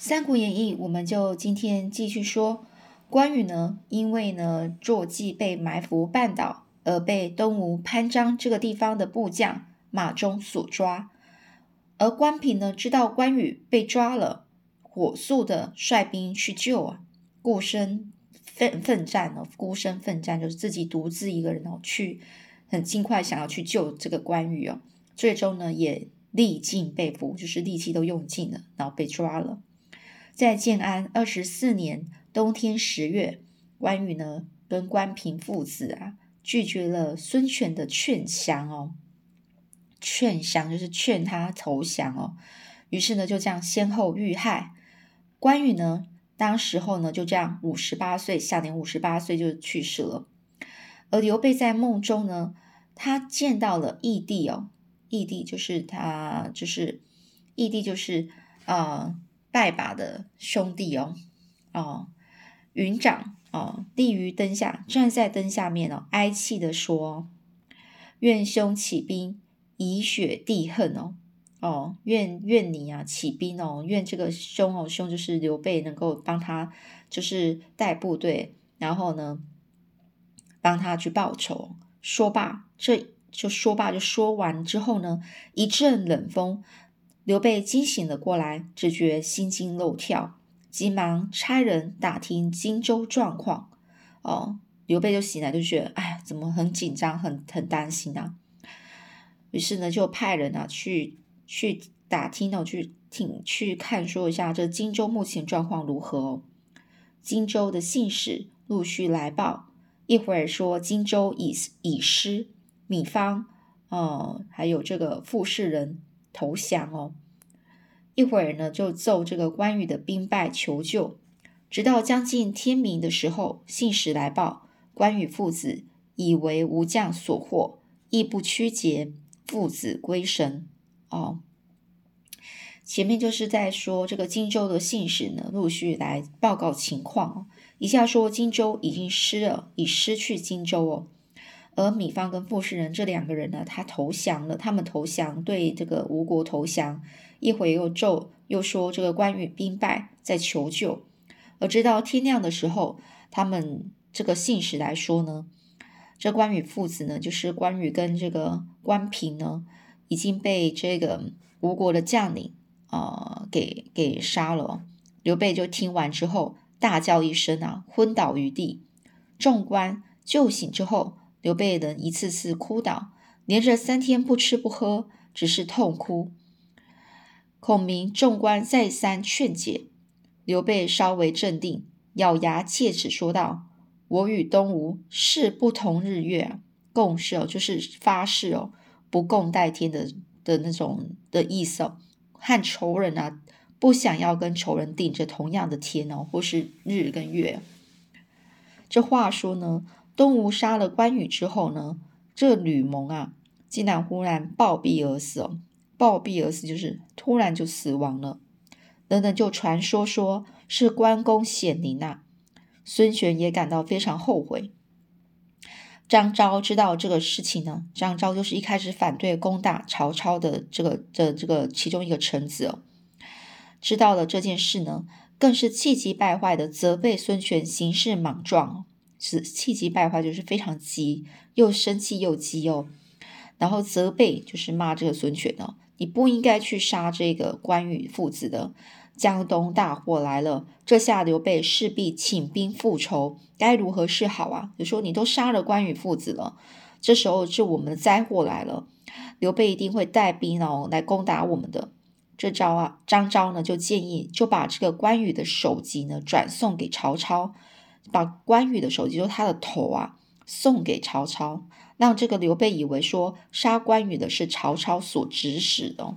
三国演义》，我们就今天继续说关羽呢，因为呢坐骑被埋伏绊倒，而被东吴潘璋这个地方的部将马忠所抓。而关平呢知道关羽被抓了，火速的率兵去救啊，孤身奋奋战哦，孤身奋战就是自己独自一个人哦，去很尽快想要去救这个关羽哦，最终呢也历尽被俘，就是力气都用尽了，然后被抓了。在建安二十四年冬天十月，关羽呢跟关平父子啊拒绝了孙权的劝降哦，劝降就是劝他投降哦。于是呢就这样先后遇害。关羽呢当时候呢就这样五十八岁，下年五十八岁就去世了。而刘备在梦中呢，他见到了义帝哦，义帝就是他就是义帝就是啊。拜把的兄弟哦，哦，云长哦，立于灯下，站在灯下面哦，哀泣的说：“愿兄起兵，以雪地恨哦，哦，愿愿你啊起兵哦，愿这个兄哦，兄就是刘备能够帮他，就是带部队，然后呢，帮他去报仇。”说罢，这就说罢，就说完之后呢，一阵冷风。刘备惊醒了过来，只觉心惊肉跳，急忙差人打听荆州状况。哦，刘备就醒来，就觉得哎，怎么很紧张，很很担心啊。于是呢，就派人啊去去打听哦，去听去看说一下这荆州目前状况如何哦。荆州的信使陆续来报，一会儿说荆州已已失，米方哦，还有这个傅士人。投降哦，一会儿呢就奏这个关羽的兵败求救，直到将近天明的时候，信使来报关羽父子以为吴将所获，亦不屈节，父子归神哦。前面就是在说这个荆州的信使呢，陆续来报告情况，一下说荆州已经失了，已失去荆州哦。而米方跟傅士仁这两个人呢，他投降了，他们投降，对这个吴国投降。一会又咒又说这个关羽兵败，在求救。而直到天亮的时候，他们这个信使来说呢，这关羽父子呢，就是关羽跟这个关平呢，已经被这个吴国的将领啊给给杀了。刘备就听完之后，大叫一声啊，昏倒于地。众官救醒之后。刘备人一次次哭倒，连着三天不吃不喝，只是痛哭。孔明众官再三劝解，刘备稍微镇定，咬牙切齿说道：“我与东吴誓不同日月，共事哦，就是发誓哦，不共戴天的的那种的意思哦。和仇人啊，不想要跟仇人顶着同样的天哦，或是日跟月。这话说呢？”东吴杀了关羽之后呢，这吕蒙啊，竟然忽然暴毙而死哦！暴毙而死就是突然就死亡了。等等，就传说说是关公显灵啊。孙权也感到非常后悔。张昭知道这个事情呢，张昭就是一开始反对攻打曹操的这个的这个其中一个臣子哦。知道了这件事呢，更是气急败坏的责备孙权行事莽撞。是气急败坏，就是非常急，又生气又急哦。然后责备，就是骂这个孙权哦，你不应该去杀这个关羽父子的。江东大祸来了，这下刘备势必请兵复仇，该如何是好啊？就说你都杀了关羽父子了，这时候是我们的灾祸来了，刘备一定会带兵哦来攻打我们的。这招啊，张昭呢就建议，就把这个关羽的首级呢转送给曹操。把关羽的首级，就是他的头啊，送给曹操，让这个刘备以为说杀关羽的是曹操所指使的，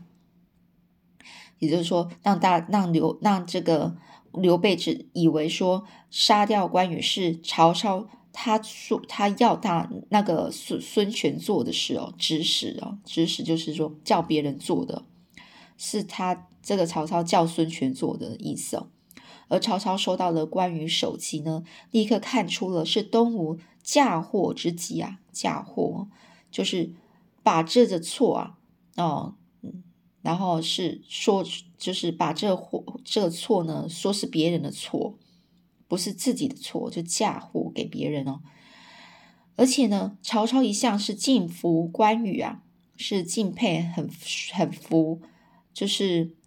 也就是说，让大让刘让这个刘备只以为说杀掉关羽是曹操他说他要他那个孙孙权做的事哦，指使哦，指使就是说叫别人做的，是他这个曹操叫孙权做的意思哦。而曹操收到了关羽首级呢，立刻看出了是东吴嫁祸之计啊！嫁祸就是把这个错啊，哦，然后是说，就是把这祸这错呢，说是别人的错，不是自己的错，就嫁祸给别人哦。而且呢，曹操一向是敬服关羽啊，是敬佩，很很服，就是，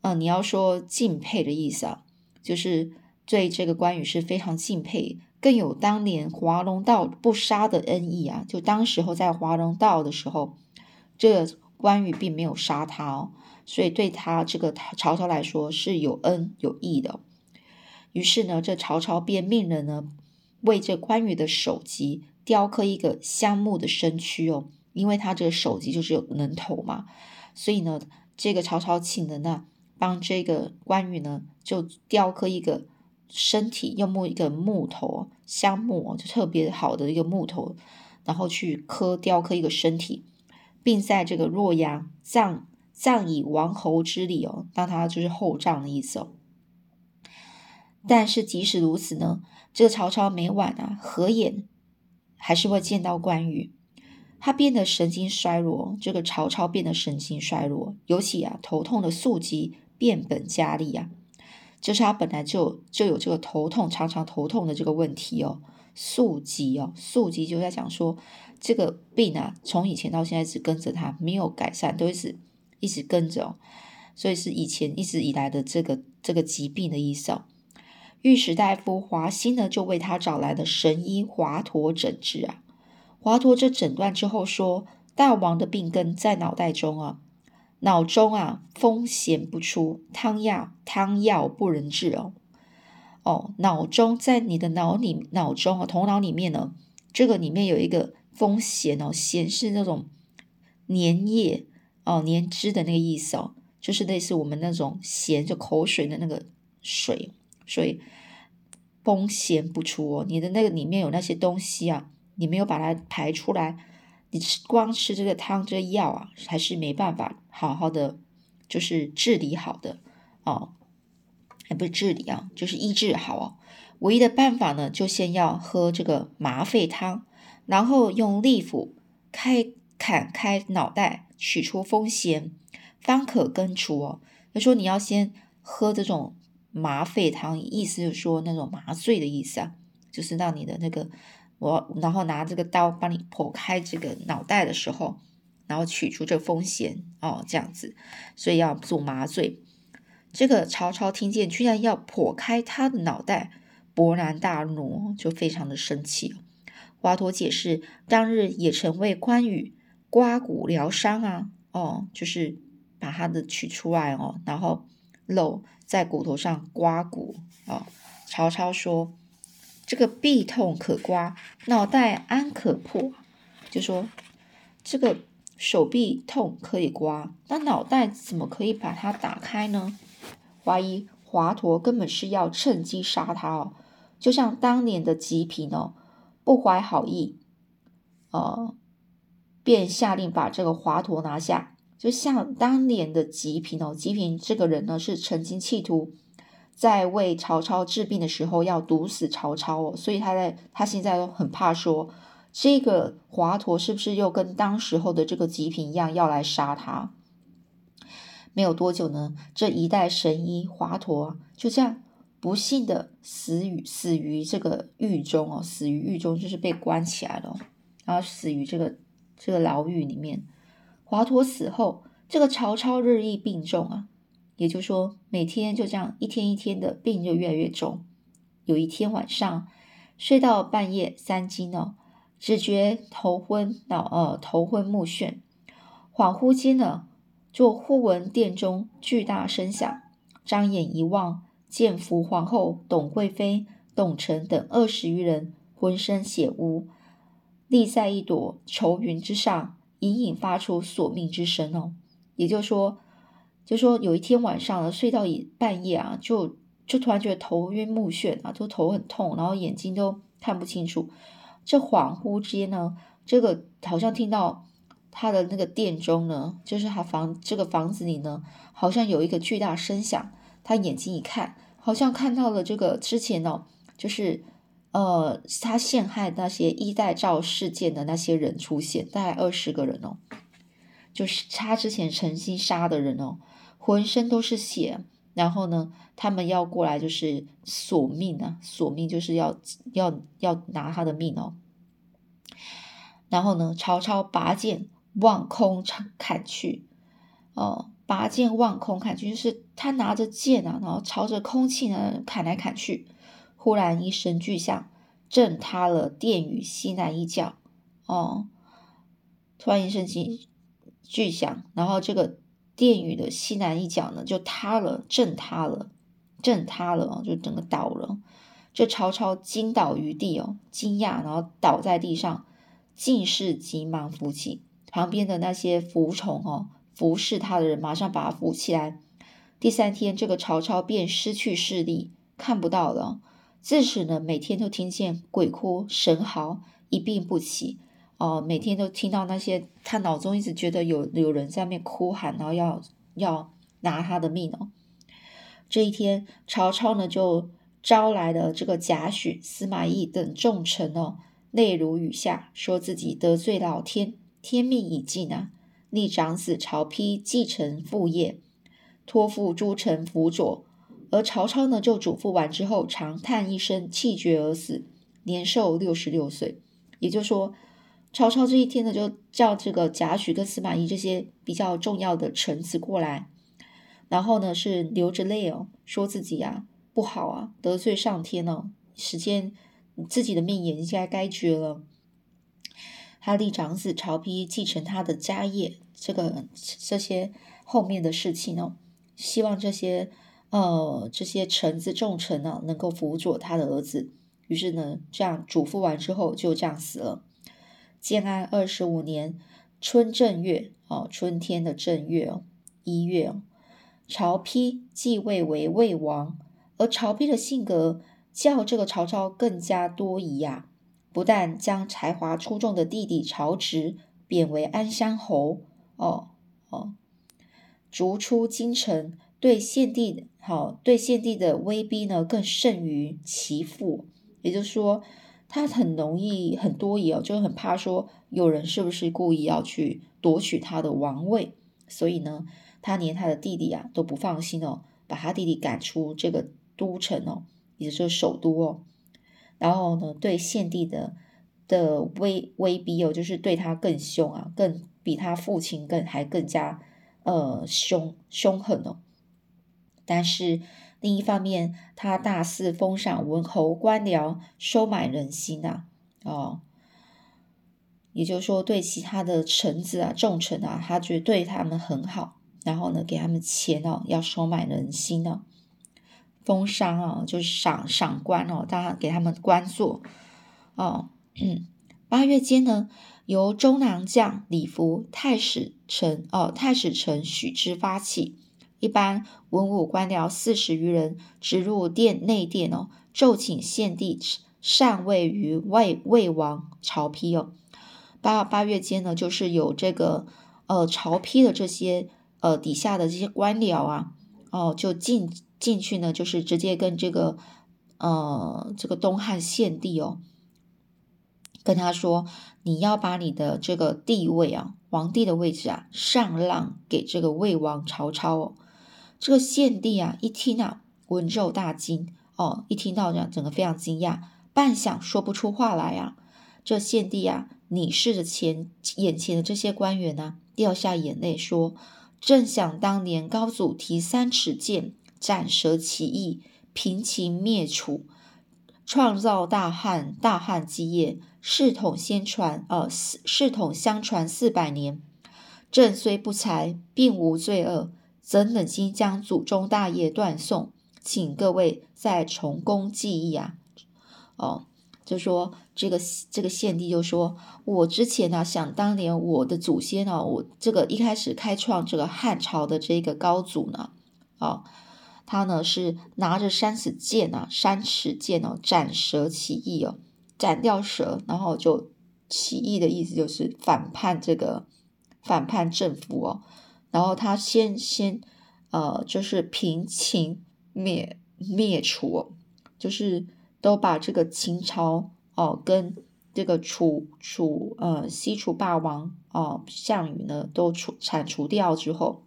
嗯，你要说敬佩的意思啊，就是对这个关羽是非常敬佩，更有当年华容道不杀的恩义啊。就当时候在华容道的时候，这关羽并没有杀他哦，所以对他这个曹操来说是有恩有义的。于是呢，这曹操便命人呢。为这关羽的首级雕刻一个香木的身躯哦，因为他这个首级就是有人头嘛，所以呢，这个曹操请的呢，帮这个关羽呢，就雕刻一个身体，用木一个木头香木，就特别好的一个木头，然后去刻雕刻一个身体，并在这个洛阳葬葬以王侯之礼哦，让他就是厚葬的意思哦。但是即使如此呢？这个曹操每晚啊合眼，还是会见到关羽。他变得神经衰弱，这个曹操变得神经衰弱，尤其啊头痛的宿疾变本加厉啊。就是他本来就就有这个头痛，常常头痛的这个问题哦。宿疾哦，宿疾就在讲说这个病啊，从以前到现在只跟着他，没有改善，都一直一直跟着，所以是以前一直以来的这个这个疾病的意思哦。御史大夫华歆呢，就为他找来了神医华佗诊治啊。华佗这诊断之后说，大王的病根在脑袋中啊，脑中啊风涎不出，汤药汤药不能治哦。哦，脑中在你的脑里脑中啊，头脑里面呢，这个里面有一个风涎哦，涎是那种粘液哦，粘汁的那个意思哦，就是类似我们那种涎就口水的那个水，所以。风涎不出哦，你的那个里面有那些东西啊，你没有把它排出来，光吃这个汤这个药啊，还是没办法好好的就是治理好的哦，还不是治理啊，就是医治好哦。唯一的办法呢，就先要喝这个麻沸汤，然后用利斧开砍开脑袋，取出风涎，方可根除哦。他说你要先喝这种。麻沸汤意思就是说那种麻醉的意思啊，就是让你的那个我，然后拿这个刀帮你剖开这个脑袋的时候，然后取出这风险哦，这样子，所以要做麻醉。这个曹操听见居然要剖开他的脑袋，勃然大怒，就非常的生气。华佗解释，当日也曾为关羽刮骨疗伤啊，哦，就是把他的取出来哦，然后肉。在骨头上刮骨啊！曹操说：“这个臂痛可刮，脑袋安可破？”就说这个手臂痛可以刮，那脑袋怎么可以把它打开呢？怀疑华佗根本是要趁机杀他哦，就像当年的吉平哦，不怀好意，呃，便下令把这个华佗拿下。就像当年的吉平哦，吉平这个人呢，是曾经企图在为曹操治病的时候要毒死曹操哦，所以他在他现在都很怕说，这个华佗是不是又跟当时候的这个吉平一样要来杀他？没有多久呢，这一代神医华佗就这样不幸的死于死于这个狱中哦，死于狱中就是被关起来了，然后死于这个这个牢狱里面。华佗死后，这个曹操日益病重啊，也就是说，每天就这样一天一天的病就越来越重。有一天晚上，睡到半夜三更呢，只觉头昏脑呃头昏目眩，恍惚间呢，就忽闻殿中巨大声响，张眼一望，见福皇后、董贵妃、董承等二十余人，浑身血污，立在一朵愁云之上。隐隐发出索命之声哦，也就是说，就说有一天晚上呢，睡到一半夜啊，就就突然觉得头晕目眩啊，就头很痛，然后眼睛都看不清楚。这恍惚之间呢，这个好像听到他的那个殿中呢，就是他房这个房子里呢，好像有一个巨大声响。他眼睛一看，好像看到了这个之前呢，就是。呃，他陷害那些一代赵事件的那些人出现，大概二十个人哦。就是他之前诚心杀的人哦，浑身都是血。然后呢，他们要过来就是索命啊，索命就是要要要拿他的命哦。然后呢，曹操拔剑望空砍去，哦，拔剑望空砍去，就是他拿着剑啊，然后朝着空气呢砍来砍去。忽然一声巨响，震塌了殿宇西南一角。哦，突然一声巨巨响，然后这个。殿宇的西南一角呢，就塌了，震塌了，震塌了就整个倒了。这曹操惊倒于地哦，惊讶，然后倒在地上，进士急忙扶起，旁边的那些服从哦，服侍他的人马上把他扶起来。第三天，这个曹操便失去视力，看不到了。自此呢，每天都听见鬼哭神嚎，一病不起。哦，每天都听到那些，他脑中一直觉得有有人在那哭喊，然后要要拿他的命哦。这一天，曹操呢就招来了这个贾诩、司马懿等重臣哦，泪如雨下，说自己得罪老天，天命已尽啊，立长子曹丕继承父业，托付诸臣辅佐。而曹操呢，就嘱咐完之后，长叹一声，气绝而死，年寿六十六岁。也就是说。曹操这一天呢，就叫这个贾诩跟司马懿这些比较重要的臣子过来，然后呢是流着泪哦，说自己啊不好啊，得罪上天哦，时间自己的命也应该该绝了。他立长子曹丕继承他的家业，这个这些后面的事情呢，希望这些呃这些臣子重臣呢能够辅佐他的儿子。于是呢，这样嘱咐完之后，就这样死了。建安二十五年春正月，哦，春天的正月哦，一月哦，曹丕继位为魏王。而曹丕的性格较这个曹操更加多疑呀，不但将才华出众的弟弟曹植贬为安乡侯，哦哦，逐出京城，对献帝好，对献帝的威逼呢更甚于其父，也就是说。他很容易很多疑哦，就很怕说有人是不是故意要去夺取他的王位，所以呢，他连他的弟弟啊都不放心哦，把他弟弟赶出这个都城哦，也就是首都哦，然后呢，对献帝的的威威逼哦，就是对他更凶啊，更比他父亲更还更加呃凶凶狠哦，但是。另一方面，他大肆封赏文侯官僚，收买人心呐，哦，也就是说，对其他的臣子啊、重臣啊，他觉得对他们很好，然后呢，给他们钱哦，要收买人心呢，封赏啊，就是赏赏官哦，当然给他们官做哦。八月间呢，由中郎将李福、太史臣哦，太史臣许之发起。一般文武官僚四十余人，直入殿内殿哦，奏请献帝禅位于魏魏王曹丕哦。八八月间呢，就是有这个呃曹丕的这些呃底下的这些官僚啊，哦就进进去呢，就是直接跟这个呃这个东汉献帝哦，跟他说，你要把你的这个地位啊，皇帝的位置啊，上让给这个魏王曹操哦。这个献帝啊，一听啊，闻肉大惊哦，一听到这样，整个非常惊讶，半晌说不出话来啊。这献帝啊，你视着前眼前的这些官员呢，掉下眼泪说：“正想当年高祖提三尺剑斩蛇起义，平秦灭楚，创造大汉，大汉基业，世统先传，呃，世统相传四百年。朕虽不才，并无罪恶。”怎忍心将祖宗大业断送？请各位再重恭记忆啊！哦，就说这个这个献帝就说，我之前呢，想当年我的祖先呢，我这个一开始开创这个汉朝的这个高祖呢，哦，他呢是拿着三尺剑啊，三尺剑哦，斩蛇起义哦，斩掉蛇，然后就起义的意思就是反叛这个反叛政府哦。然后他先先，呃，就是平秦灭灭楚，就是都把这个秦朝哦跟这个楚楚呃西楚霸王哦项羽呢都除铲除掉之后，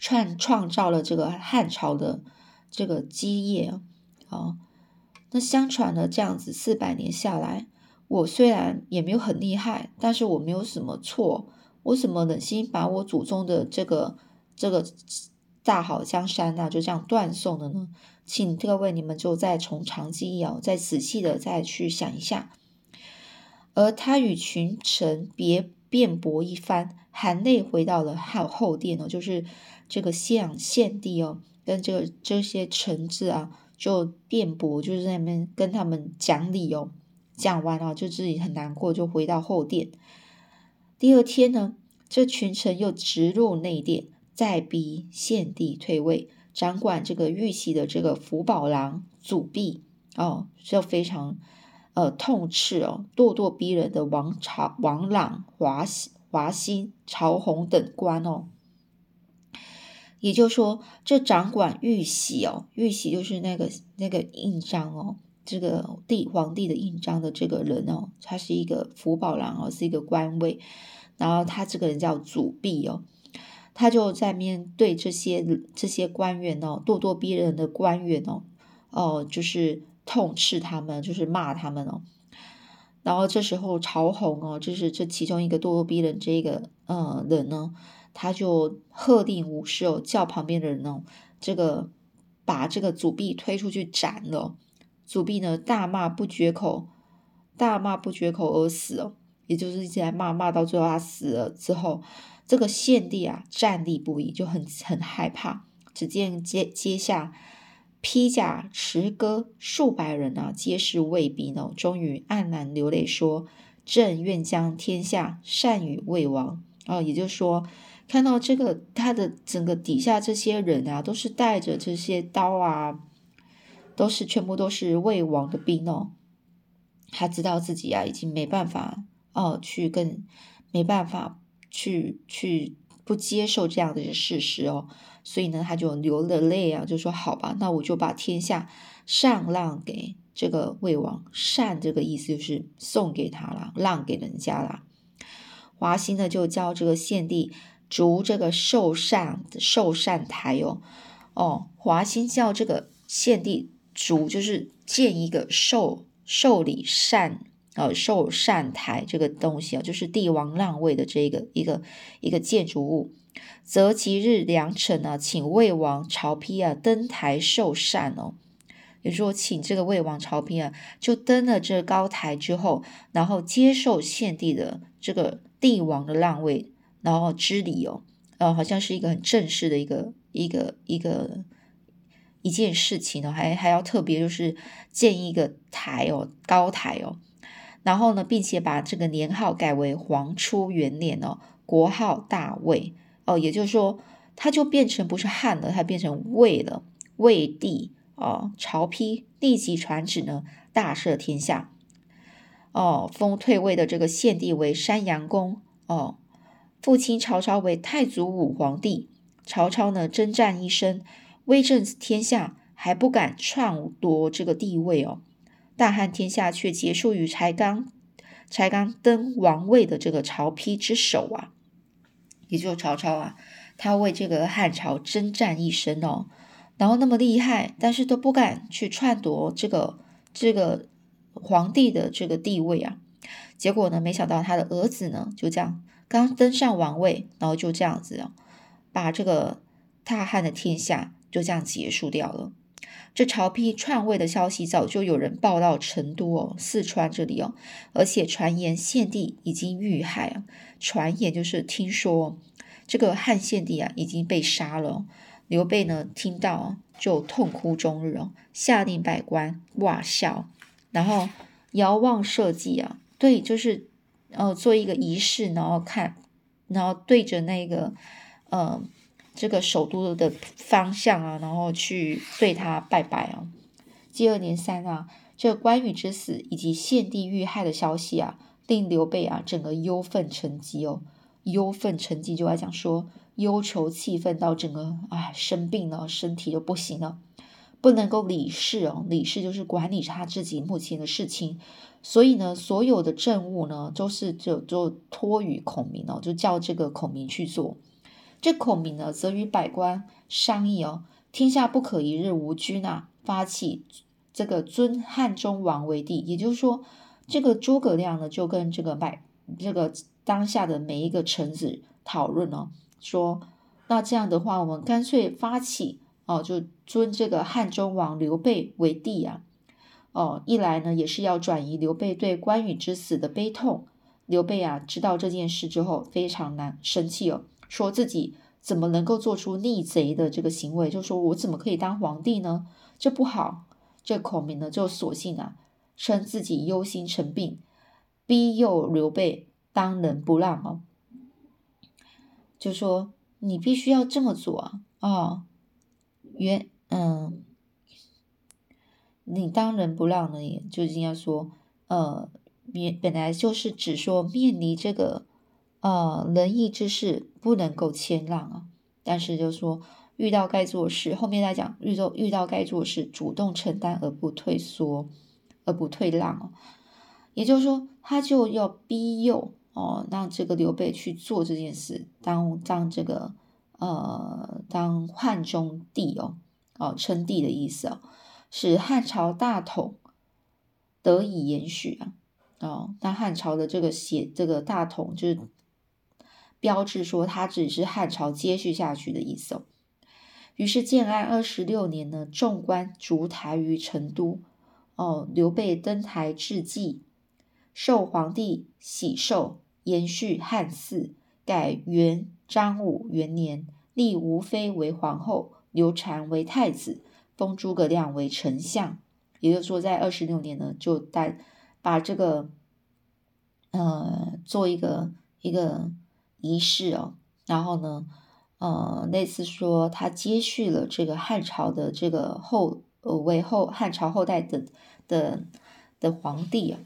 创创造了这个汉朝的这个基业啊。那相传呢，这样子四百年下来，我虽然也没有很厉害，但是我没有什么错，我怎么忍心把我祖宗的这个这个大好江山呐就这样断送了呢？请各位你们就再从长计议哦，再仔细的再去想一下。而他与群臣别辩驳一番，含泪回到了后后殿哦，就是这个西阳献帝哦，跟这个这些臣子啊。就辩驳，就是在那边跟他们讲理哦，讲完了就自己很难过，就回到后殿。第二天呢，这群臣又直入内殿，再逼献帝退位。掌管这个玉玺的这个福宝郎祖弼哦，就非常呃痛斥哦，咄咄逼人的王朝王朗、华华歆、曹洪等官哦。也就是说，这掌管玉玺哦，玉玺就是那个那个印章哦，这个帝皇帝的印章的这个人哦，他是一个福宝郎哦，是一个官位，然后他这个人叫祖弼哦，他就在面对这些这些官员哦，咄咄逼人的官员哦，哦，就是痛斥他们，就是骂他们哦，然后这时候曹洪哦，就是这其中一个咄咄逼人这个呃人呢。他就喝令武士哦，叫旁边的人哦，这个把这个祖弼推出去斩了。祖弼呢大骂不绝口，大骂不绝口而死哦，也就是一直在骂骂到最后他死了之后，这个献帝啊站立不已，就很很害怕。只见阶阶下披甲持戈数百人啊，皆是卫兵哦，终于黯然流泪说：“朕愿将天下善与魏王。”哦，也就是说。看到这个，他的整个底下这些人啊，都是带着这些刀啊，都是全部都是魏王的兵哦。他知道自己啊，已经没办法哦，去跟没办法去去不接受这样的事实哦，所以呢，他就流了泪啊，就说好吧，那我就把天下上让给这个魏王，禅这个意思就是送给他了，让给人家了。华歆呢，就教这个献帝。逐这个寿善寿善台哦哦，华歆叫这个献帝主，就是建一个寿寿礼善呃寿善台这个东西啊，就是帝王让位的这个一个一个建筑物。择吉日良辰呢，请魏王曹丕啊登台受禅哦，也就是说，请这个魏王曹丕啊就登了这高台之后，然后接受献帝的这个帝王的让位。然后知礼哦，呃，好像是一个很正式的一个一个一个一件事情哦，还还要特别就是建一个台哦，高台哦，然后呢，并且把这个年号改为黄初元年哦，国号大魏哦，也就是说，它就变成不是汉了，它变成魏了，魏帝哦，曹丕立即传旨呢，大赦天下。哦，封退位的这个献帝为山阳公。哦。父亲曹操为太祖武皇帝，曹操呢征战一生，威震天下，还不敢篡夺这个地位哦。大汉天下却结束于才刚才刚登王位的这个曹丕之手啊。也就是曹操啊，他为这个汉朝征战一生哦，然后那么厉害，但是都不敢去篡夺这个这个皇帝的这个地位啊。结果呢，没想到他的儿子呢就这样。刚登上王位，然后就这样子哦，把这个大汉的天下就这样结束掉了。这曹丕篡位的消息早就有人报到成都哦，四川这里哦，而且传言献帝已经遇害啊。传言就是听说这个汉献帝啊已经被杀了。刘备呢听到就痛哭终日哦，下令百官哇笑，然后遥望社稷啊，对，就是。呃，做一个仪式，然后看，然后对着那个，呃，这个首都的方向啊，然后去对他拜拜啊。接二连三啊，这关羽之死以及献帝遇害的消息啊，令刘备啊整个忧愤成疾哦，忧愤成疾就来讲说忧愁气愤到整个哎生病了，身体就不行了，不能够理事哦，理事就是管理他自己目前的事情，所以呢，所有的政务呢都是就就托于孔明哦，就叫这个孔明去做。这孔明呢，则与百官商议哦，天下不可一日无君啊，发起这个尊汉中王为帝。也就是说，这个诸葛亮呢，就跟这个百这个当下的每一个臣子讨论哦，说那这样的话，我们干脆发起哦，就尊这个汉中王刘备为帝啊。哦，一来呢，也是要转移刘备对关羽之死的悲痛。刘备啊，知道这件事之后，非常难生气哦。说自己怎么能够做出逆贼的这个行为？就说我怎么可以当皇帝呢？这不好。这孔明呢，就索性啊，称自己忧心成病，逼诱刘备当仁不让哦。就说你必须要这么做啊！哦，原嗯，你当仁不让呢，也就应该说，呃，面本来就是只说面临这个。呃，仁义之事不能够谦让啊，但是就说遇到该做事，后面再讲遇到遇到该做事，主动承担而不退缩，而不退让哦。也就是说，他就要逼诱哦，让这个刘备去做这件事，当当这个呃当汉中帝哦，哦称帝的意思哦，使汉朝大统得以延续啊，哦，那汉朝的这个写这个大统就是。标志说他只是汉朝接续下去的意思哦。于是建安二十六年呢，众官逐台于成都。哦，刘备登台致祭，受皇帝喜寿，延续汉祀，改元章武元年，立吴妃为皇后，刘禅为太子，封诸葛亮为丞相。也就是说，在二十六年呢，就带把这个呃做一个一个。仪式哦，然后呢，呃，类似说他接续了这个汉朝的这个后呃为后汉朝后代的的的皇帝啊，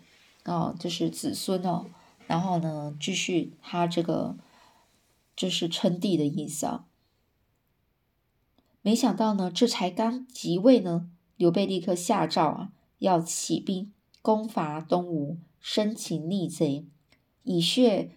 哦，就是子孙哦，然后呢，继续他这个就是称帝的意思啊。没想到呢，这才刚即位呢，刘备立刻下诏啊，要起兵攻伐东吴，生擒逆贼，以血。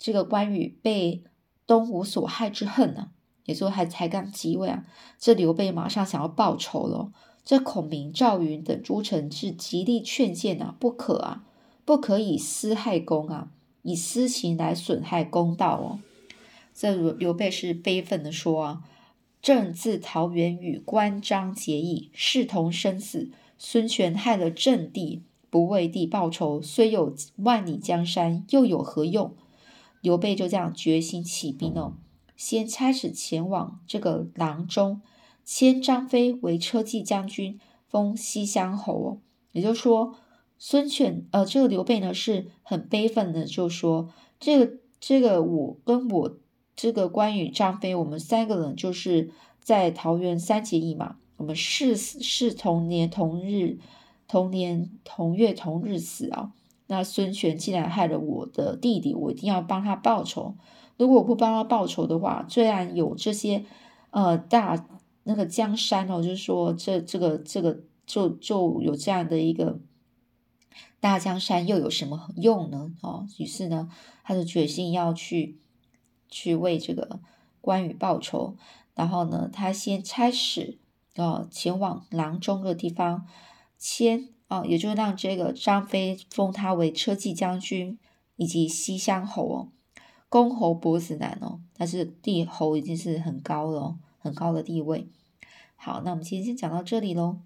这个关羽被东吴所害之恨呢，也就还才刚即位啊，这刘备马上想要报仇了。这孔明、赵云等诸臣是极力劝谏啊，不可啊，不可以私害公啊，以私情来损害公道哦。这刘备是悲愤的说啊：“朕自桃园与关张结义，视同生死。孙权害了朕弟，不为弟报仇，虽有万里江山，又有何用？”刘备就这样决心起兵哦，先差使前往这个郎中，迁张飞为车骑将军，封西乡侯哦。也就是说，孙权呃，这个刘备呢是很悲愤的，就说这个这个我跟我这个关羽、张飞，我们三个人就是在桃园三结义嘛，我们誓誓同年同日同年同月同日死啊。那孙权既然害了我的弟弟，我一定要帮他报仇。如果我不帮他报仇的话，虽然有这些呃大那个江山哦，就是说这这个这个就就有这样的一个大江山，又有什么用呢？哦，于是呢，他就决心要去去为这个关羽报仇。然后呢，他先差使哦前往郎中的地方先迁。哦，也就让这个张飞封他为车骑将军以及西乡侯哦，公侯伯子男哦，但是帝侯已经是很高了，很高的地位。好，那我们今天先讲到这里喽。